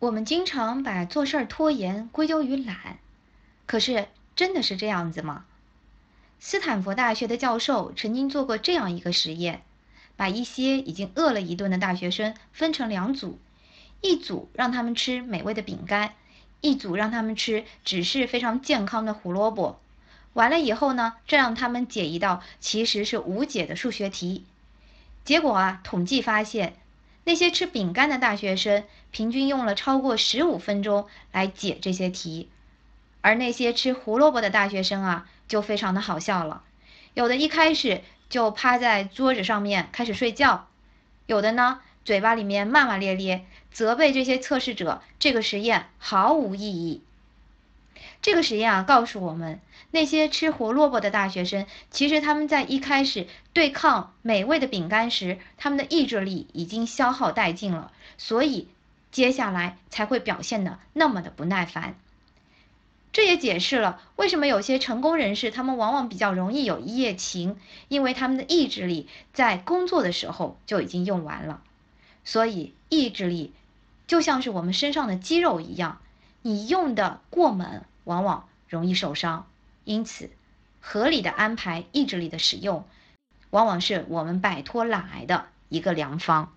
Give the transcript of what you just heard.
我们经常把做事儿拖延归咎于懒，可是真的是这样子吗？斯坦福大学的教授曾经做过这样一个实验，把一些已经饿了一顿的大学生分成两组，一组让他们吃美味的饼干，一组让他们吃只是非常健康的胡萝卜。完了以后呢，这让他们解一道其实是无解的数学题。结果啊，统计发现。那些吃饼干的大学生平均用了超过十五分钟来解这些题，而那些吃胡萝卜的大学生啊，就非常的好笑了。有的一开始就趴在桌子上面开始睡觉，有的呢嘴巴里面骂骂咧咧，责备这些测试者这个实验毫无意义。这个实验啊，告诉我们，那些吃胡萝卜的大学生，其实他们在一开始对抗美味的饼干时，他们的意志力已经消耗殆尽了，所以接下来才会表现的那么的不耐烦。这也解释了为什么有些成功人士，他们往往比较容易有一夜情，因为他们的意志力在工作的时候就已经用完了。所以，意志力就像是我们身上的肌肉一样，你用的过猛。往往容易受伤，因此，合理的安排意志力的使用，往往是我们摆脱懒癌的一个良方。